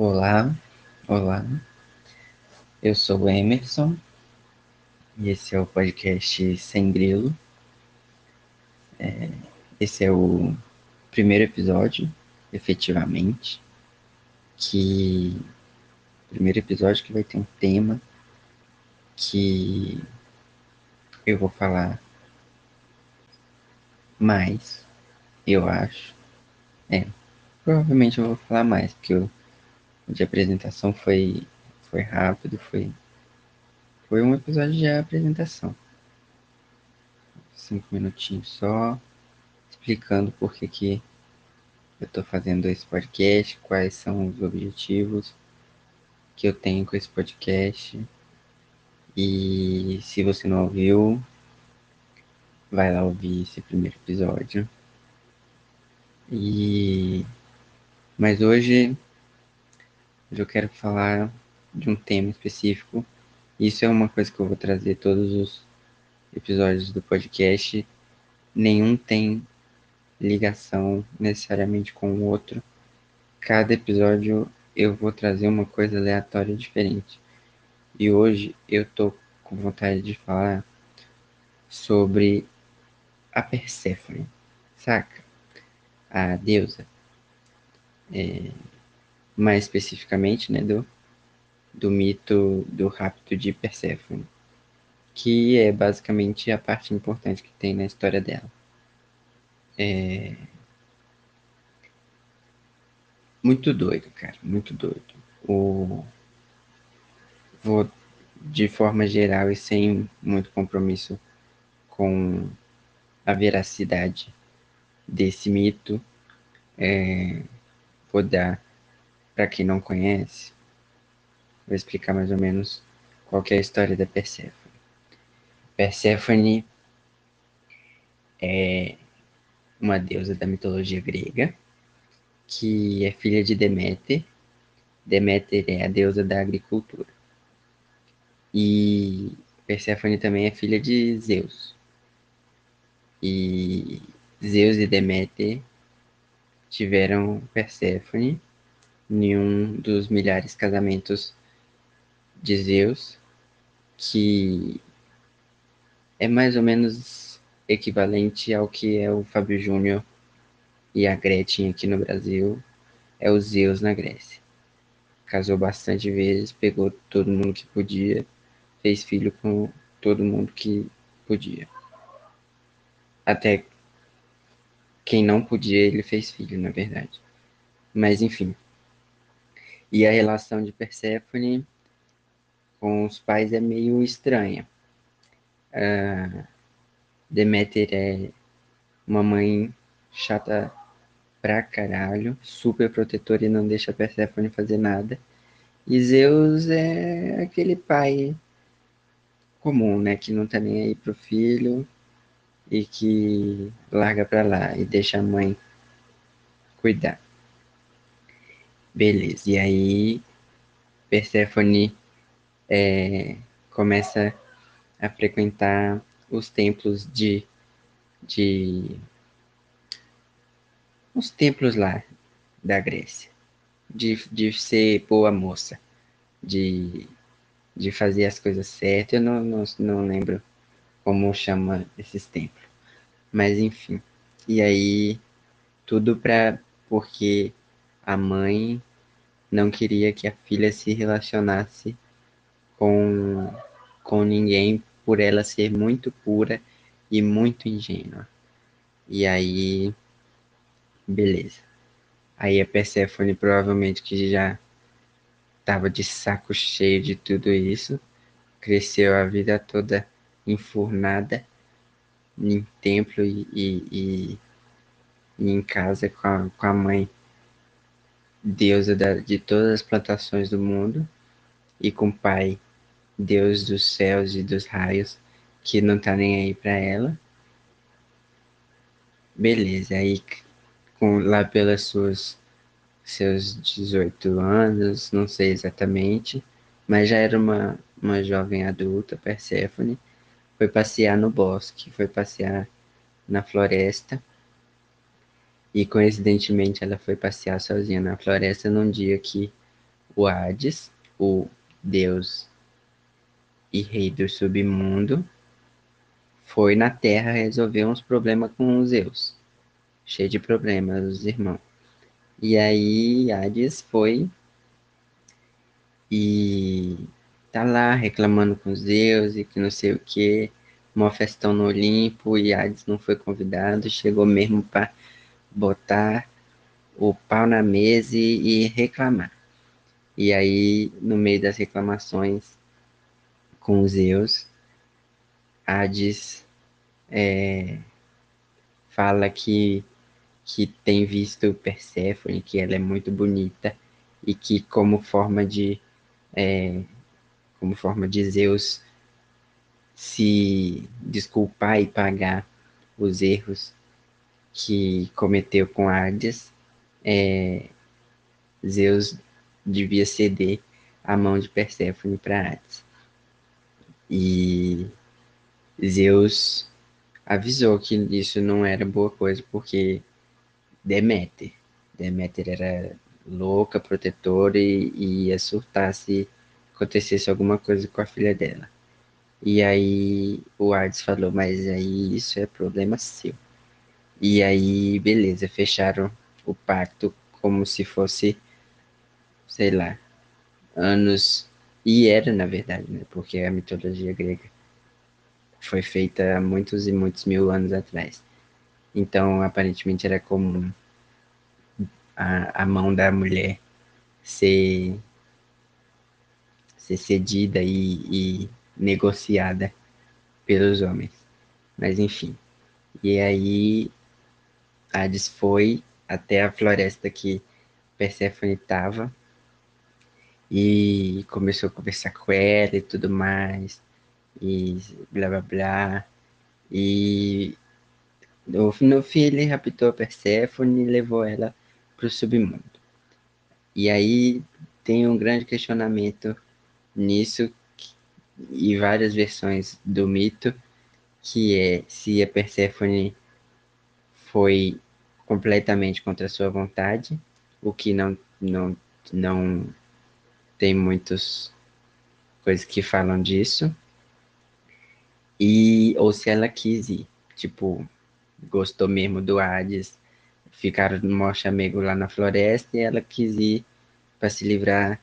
Olá, olá. Eu sou o Emerson e esse é o podcast Sem Grilo. É, esse é o primeiro episódio, efetivamente, que primeiro episódio que vai ter um tema que eu vou falar mais, eu acho. É, provavelmente eu vou falar mais, porque o de apresentação foi, foi rápido, foi, foi um episódio de apresentação. Cinco minutinhos só, explicando por que, que eu estou fazendo esse podcast, quais são os objetivos que eu tenho com esse podcast. E se você não ouviu, vai lá ouvir esse primeiro episódio. E mas hoje eu quero falar de um tema específico. Isso é uma coisa que eu vou trazer todos os episódios do podcast. Nenhum tem ligação necessariamente com o outro. Cada episódio eu vou trazer uma coisa aleatória diferente. E hoje eu tô com vontade de falar sobre a Perséfone, saca? A deusa. É, mais especificamente, né, do, do mito do rapto de Perséfone, que é basicamente a parte importante que tem na história dela. É... Muito doido, cara, muito doido. O... Vou, de forma geral e sem muito compromisso com a veracidade desse mito, é... vou dar para quem não conhece, vou explicar mais ou menos qual é a história da Perséfone. Perséfone é uma deusa da mitologia grega que é filha de Deméter. Deméter é a deusa da agricultura. E Perséfone também é filha de Zeus. E Zeus e Deméter tiveram Perséfone nenhum dos milhares casamentos de Zeus, que é mais ou menos equivalente ao que é o Fábio Júnior e a Gretchen aqui no Brasil, é o Zeus na Grécia. Casou bastante vezes, pegou todo mundo que podia, fez filho com todo mundo que podia. Até quem não podia, ele fez filho, na verdade. Mas enfim. E a relação de Perséfone com os pais é meio estranha. Uh, Deméter é uma mãe chata pra caralho, super protetora e não deixa Perséfone fazer nada. E Zeus é aquele pai comum, né, que não tá nem aí pro filho e que larga pra lá e deixa a mãe cuidar. Beleza, e aí Perséfone é, começa a frequentar os templos de, de os templos lá da Grécia, de, de ser boa moça, de, de fazer as coisas certas. Eu não, não, não lembro como chama esses templos, mas enfim. E aí, tudo para porque a mãe não queria que a filha se relacionasse com, com ninguém por ela ser muito pura e muito ingênua. E aí, beleza. Aí a Persephone provavelmente que já estava de saco cheio de tudo isso, cresceu a vida toda enfurnada em templo e, e, e, em casa com a, com a mãe deusa de todas as plantações do mundo, e com o Pai, Deus dos céus e dos raios, que não tá nem aí para ela. Beleza, aí com, lá pelas suas seus 18 anos, não sei exatamente, mas já era uma, uma jovem adulta, Perséfone, foi passear no bosque, foi passear na floresta e coincidentemente ela foi passear sozinha na floresta num dia que o Hades, o deus e rei do submundo, foi na Terra resolver uns problemas com os Zeus. Cheio de problemas, os irmãos. E aí Hades foi e tá lá reclamando com os Zeus e que não sei o que. Uma festão no Olimpo e Hades não foi convidado, chegou mesmo para botar o pau na mesa e, reclamar. E aí, no meio das reclamações com os Zeus, Hades é, fala que, que tem visto Perséfone, que ela é muito bonita e que como forma de é, como forma de Zeus se desculpar e pagar os erros que cometeu com Hades, é, Zeus devia ceder a mão de Perséfone para Hades. E Zeus avisou que isso não era boa coisa, porque Deméter, Deméter era louca, protetora e, e ia surtar se acontecesse alguma coisa com a filha dela. E aí o Hades falou, mas aí isso é problema seu. E aí, beleza, fecharam o pacto como se fosse, sei lá, anos. E era, na verdade, né? Porque a mitologia grega foi feita há muitos e muitos mil anos atrás. Então, aparentemente, era comum a, a mão da mulher ser, ser cedida e, e negociada pelos homens. Mas, enfim. E aí Hades foi até a floresta que Perséfone estava e começou a conversar com ela e tudo mais. E blá blá blá. E no, no fim ele raptou a Perséfone e levou ela para o submundo. E aí tem um grande questionamento nisso e várias versões do mito que é se a Perséfone foi completamente contra sua vontade, o que não, não, não tem muitas coisas que falam disso, e ou se ela quis ir, tipo, gostou mesmo do Hades, ficaram no maior chamego lá na floresta e ela quis ir para se livrar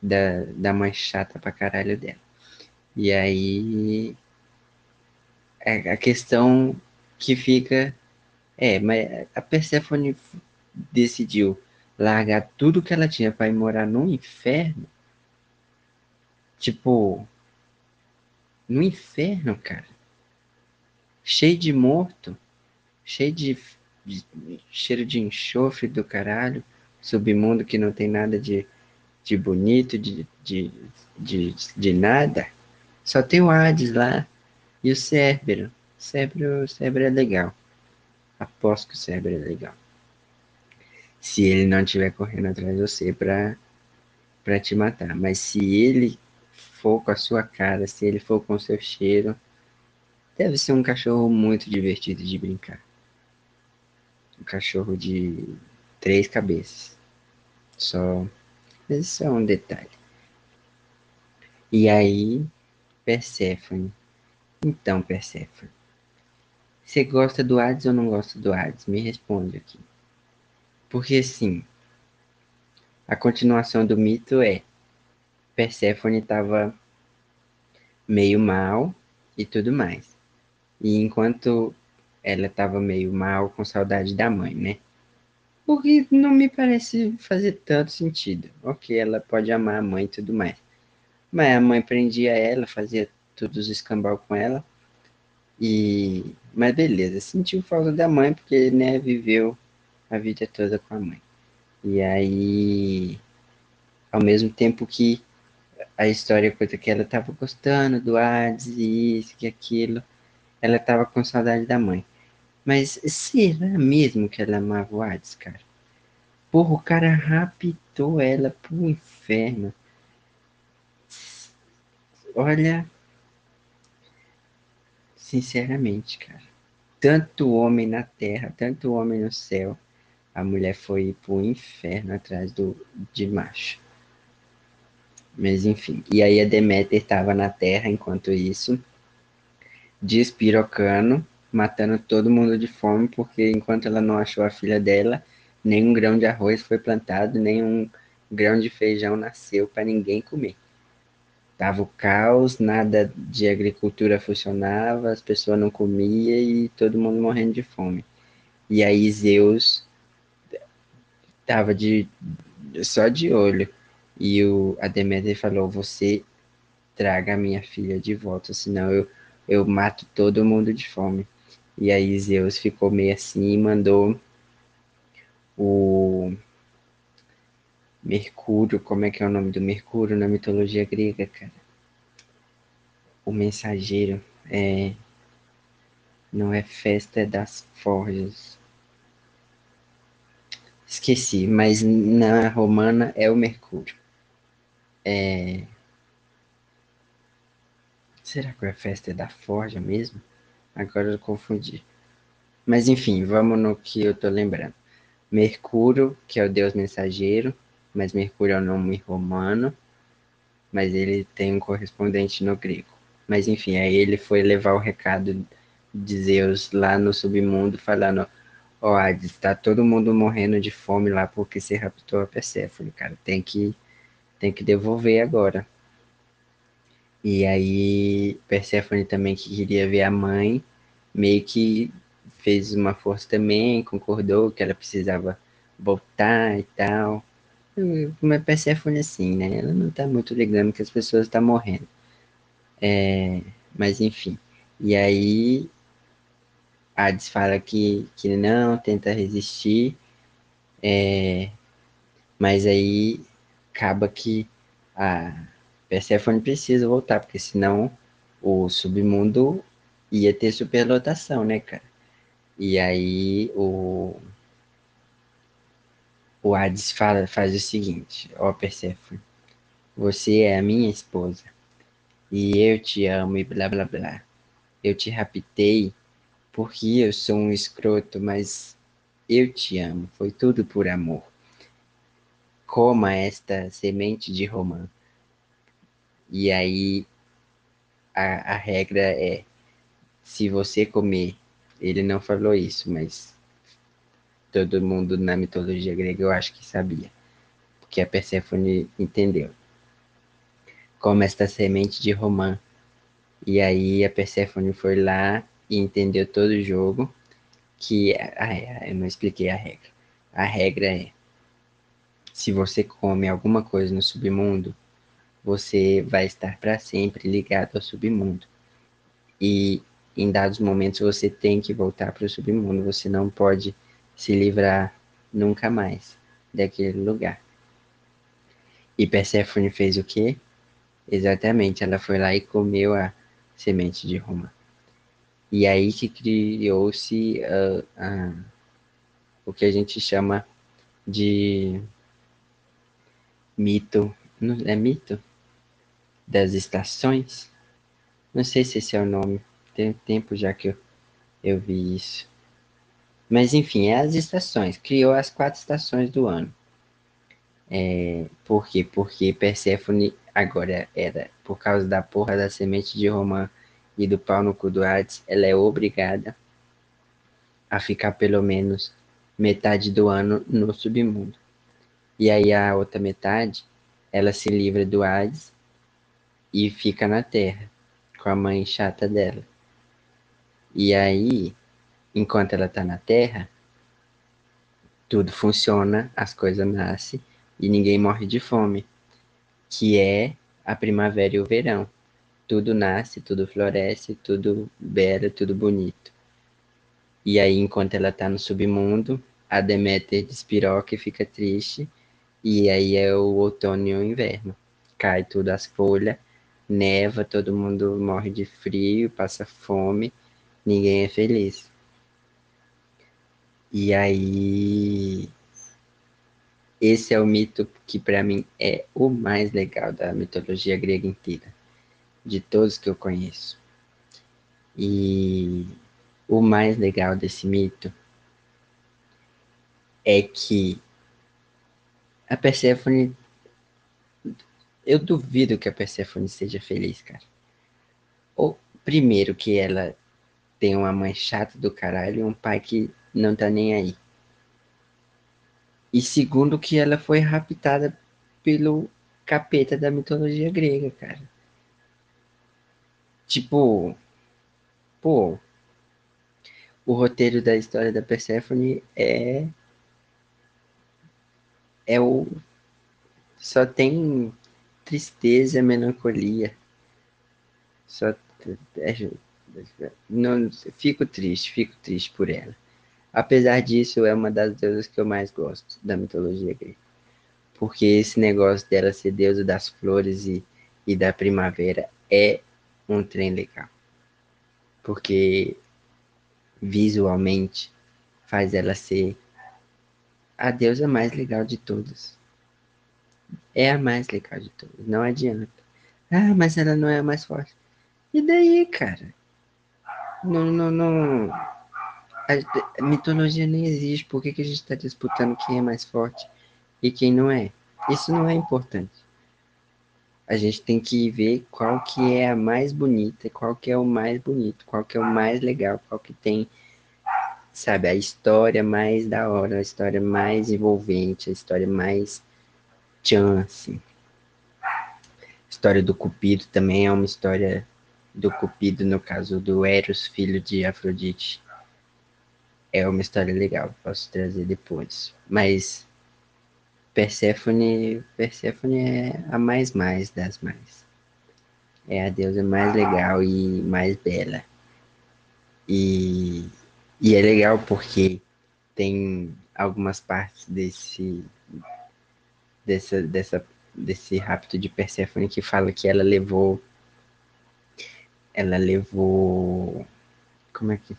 da, da mãe chata pra caralho dela. E aí é a questão que fica é, mas a Persephone decidiu largar tudo que ela tinha para ir morar no inferno. Tipo, no inferno, cara. Cheio de morto, cheio de, de cheiro de enxofre do caralho, submundo que não tem nada de, de bonito, de, de, de, de nada. Só tem o Hades lá e o Cérbero. O Cérbero, o Cérbero é legal. Aposto que o cérebro é legal. Se ele não estiver correndo atrás de você para para te matar. Mas se ele for com a sua cara, se ele for com o seu cheiro, deve ser um cachorro muito divertido de brincar. Um cachorro de três cabeças. Só. Esse é um detalhe. E aí, Perséfone. Então, Perséfone. Você gosta do Hades ou não gosta do Hades? Me responde aqui. Porque sim, a continuação do mito é Perséfone estava meio mal e tudo mais. E enquanto ela estava meio mal, com saudade da mãe, né? Porque não me parece fazer tanto sentido. Ok, ela pode amar a mãe e tudo mais. Mas a mãe prendia ela, fazia todos os escambau com ela. E, mas beleza, sentiu falta da mãe porque né, viveu a vida toda com a mãe. E aí, ao mesmo tempo que a história conta que ela estava gostando do Hades e isso e aquilo, ela estava com saudade da mãe. Mas será mesmo que ela amava o Hades, cara? Porra, o cara raptou ela pro inferno. Olha, Sinceramente, cara. Tanto homem na terra, tanto homem no céu, a mulher foi pro inferno atrás do, de macho. Mas enfim. E aí a Deméter estava na Terra enquanto isso, despirocando, matando todo mundo de fome, porque enquanto ela não achou a filha dela, nenhum grão de arroz foi plantado, nenhum grão de feijão nasceu para ninguém comer. Tava o caos, nada de agricultura funcionava, as pessoas não comiam e todo mundo morrendo de fome. E aí Zeus tava de só de olho. E o a Deméter falou: "Você traga a minha filha de volta, senão eu eu mato todo mundo de fome". E aí Zeus ficou meio assim e mandou o Mercúrio, como é que é o nome do Mercúrio na mitologia grega, cara? O mensageiro é não é festa das forjas. Esqueci, mas na romana é o Mercúrio. É... Será que é festa da forja mesmo? Agora eu confundi. Mas enfim, vamos no que eu tô lembrando. Mercúrio, que é o deus mensageiro, mas Mercúrio é o nome romano, mas ele tem um correspondente no grego. Mas enfim, aí ele foi levar o recado de Zeus lá no submundo, falando: Ó, oh, Hades, tá todo mundo morrendo de fome lá porque você raptou a Perséfone, cara. Tem que, tem que devolver agora. E aí, Perséfone também que queria ver a mãe, meio que fez uma força também, concordou que ela precisava voltar e tal. Uma Persephone assim, né? Ela não tá muito ligando que as pessoas estão tá morrendo. É, mas enfim. E aí Hades fala que, que não, tenta resistir. É, mas aí acaba que a Persephone precisa voltar, porque senão o submundo ia ter superlotação, né, cara? E aí o o Hades fala, faz o seguinte, ó Persephone, você é a minha esposa, e eu te amo e blá blá blá. Eu te raptei porque eu sou um escroto, mas eu te amo, foi tudo por amor. Coma esta semente de romã. E aí a, a regra é, se você comer, ele não falou isso, mas todo mundo na mitologia grega eu acho que sabia, porque a Perséfone entendeu. Como esta semente de romã. E aí a Perséfone foi lá e entendeu todo o jogo, que ah, eu não expliquei a regra. A regra é se você come alguma coisa no submundo, você vai estar para sempre ligado ao submundo. E em dados momentos você tem que voltar para o submundo, você não pode se livrar nunca mais daquele lugar. E Perséfone fez o quê? Exatamente, ela foi lá e comeu a semente de Roma. E aí que criou-se uh, uh, o que a gente chama de mito, não, é mito das estações? Não sei se esse é o nome, tem tempo já que eu, eu vi isso. Mas enfim, é as estações. Criou as quatro estações do ano. É, por quê? Porque Perséfone agora era, por causa da porra da semente de romã e do pau no cu do Hades, ela é obrigada a ficar pelo menos metade do ano no submundo. E aí a outra metade, ela se livra do Hades e fica na Terra, com a mãe chata dela. E aí enquanto ela está na Terra, tudo funciona, as coisas nascem e ninguém morre de fome, que é a primavera e o verão. Tudo nasce, tudo floresce, tudo bela, tudo bonito. E aí, enquanto ela está no submundo, a Deméter despiroca e fica triste, e aí é o outono e o inverno. Cai tudo as folhas, neva, todo mundo morre de frio, passa fome, ninguém é feliz. E aí, esse é o mito que para mim é o mais legal da mitologia grega inteira, de todos que eu conheço. E o mais legal desse mito é que a Perséfone Eu duvido que a Persephone seja feliz, cara. Ou, primeiro, que ela tem uma mãe chata do caralho e um pai que não tá nem aí. E segundo, que ela foi raptada pelo capeta da mitologia grega, cara. Tipo, pô, o roteiro da história da Persephone é é o só tem tristeza, melancolia. Só é, não fico triste, fico triste por ela. Apesar disso, é uma das deusas que eu mais gosto da mitologia grega. Porque esse negócio dela ser deusa das flores e, e da primavera é um trem legal. Porque visualmente faz ela ser a deusa mais legal de todas. É a mais legal de todas, não adianta. Ah, mas ela não é a mais forte. E daí, cara? Não, não, não. A mitologia nem existe. Por que, que a gente está disputando quem é mais forte e quem não é? Isso não é importante. A gente tem que ver qual que é a mais bonita, qual que é o mais bonito, qual que é o mais legal, qual que tem sabe, a história mais da hora, a história mais envolvente, a história mais assim. A história do Cupido também é uma história do Cupido, no caso do Eros, filho de Afrodite. É uma história legal, posso trazer depois. Mas Perséfone, Perséfone é a mais mais das mais. É a deusa mais legal e mais bela. E e é legal porque tem algumas partes desse dessa, dessa desse rapto de Persephone que fala que ela levou ela levou como é que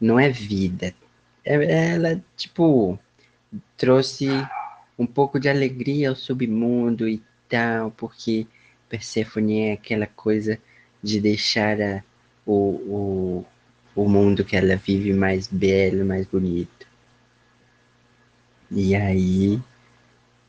não é vida ela tipo trouxe um pouco de alegria ao submundo e tal porque Persephone é aquela coisa de deixar a, o, o o mundo que ela vive mais belo, mais bonito. E aí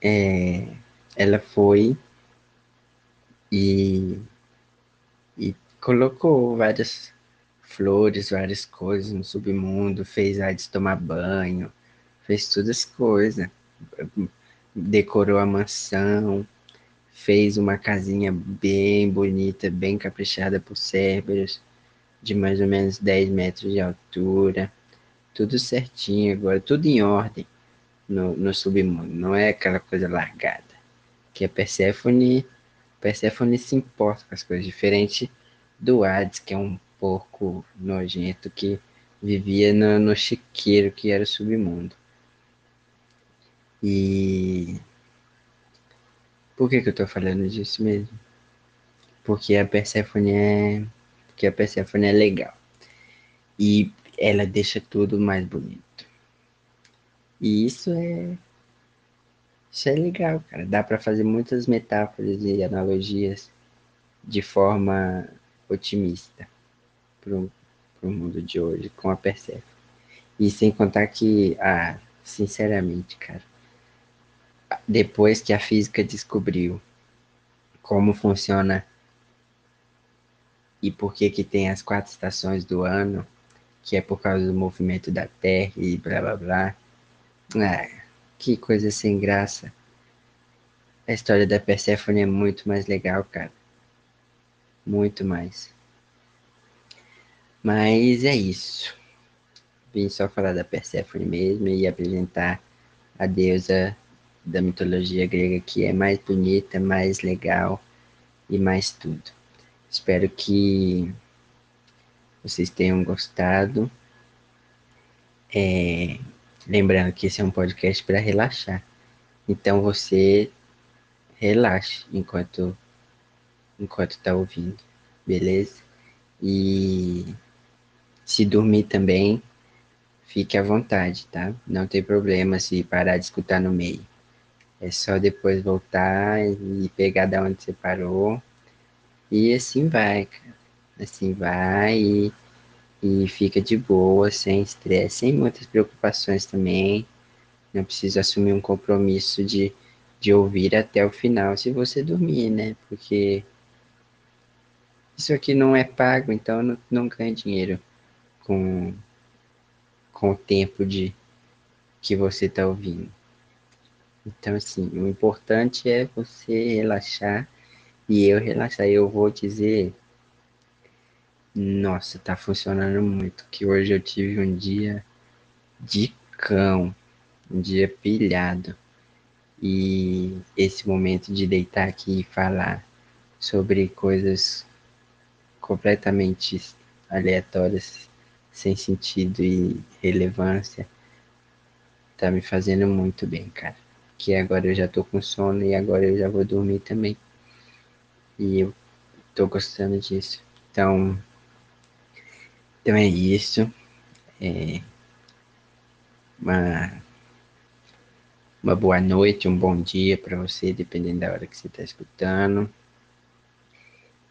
é, ela foi e, e colocou várias flores, várias coisas no submundo, fez Hades tomar banho, fez todas as coisas, decorou a mansão, fez uma casinha bem bonita, bem caprichada por Cerberus de mais ou menos 10 metros de altura, tudo certinho agora, tudo em ordem no, no submundo, não é aquela coisa largada. Que a Persephone, Persephone se importa com as coisas, diferente do Hades, que é um porco nojento que vivia no, no chiqueiro que era o submundo. E por que, que eu tô falando disso mesmo? Porque a Persephone é porque a Persephone é legal. E ela deixa tudo mais bonito. E isso é isso é legal, cara. Dá para fazer muitas metáforas e analogias de forma otimista pro, pro mundo de hoje com a Persephone. E sem contar que, ah, sinceramente, cara, depois que a física descobriu como funciona e por que que tem as quatro estações do ano, que é por causa do movimento da Terra e blá blá blá. Ah, que coisa sem graça. A história da Persephone é muito mais legal, cara. Muito mais. Mas é isso. Vim só falar da Persephone mesmo e apresentar a deusa da mitologia grega que é mais bonita, mais legal e mais tudo. Espero que vocês tenham gostado. É, lembrando que esse é um podcast para relaxar. Então você relaxe enquanto enquanto está ouvindo, beleza? E se dormir também, fique à vontade, tá? Não tem problema se parar de escutar no meio. É só depois voltar e pegar da onde você parou e assim vai, cara. Assim vai e, e fica de boa, sem estresse, sem muitas preocupações também. Não precisa assumir um compromisso de, de ouvir até o final se você dormir, né? Porque isso aqui não é pago, então não, não ganha dinheiro com, com o tempo de que você está ouvindo. Então, assim, o importante é você relaxar e eu relaxar. Eu vou dizer, nossa, tá funcionando muito. Que hoje eu tive um dia de cão, um dia pilhado. E esse momento de deitar aqui e falar sobre coisas completamente aleatórias, sem sentido e relevância, tá me fazendo muito bem, cara. Que agora eu já tô com sono e agora eu já vou dormir também. E eu tô gostando disso. Então, então é isso. É uma, uma boa noite, um bom dia para você, dependendo da hora que você está escutando.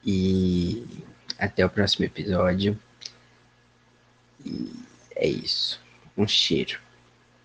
E até o próximo episódio. E é isso. Um cheiro.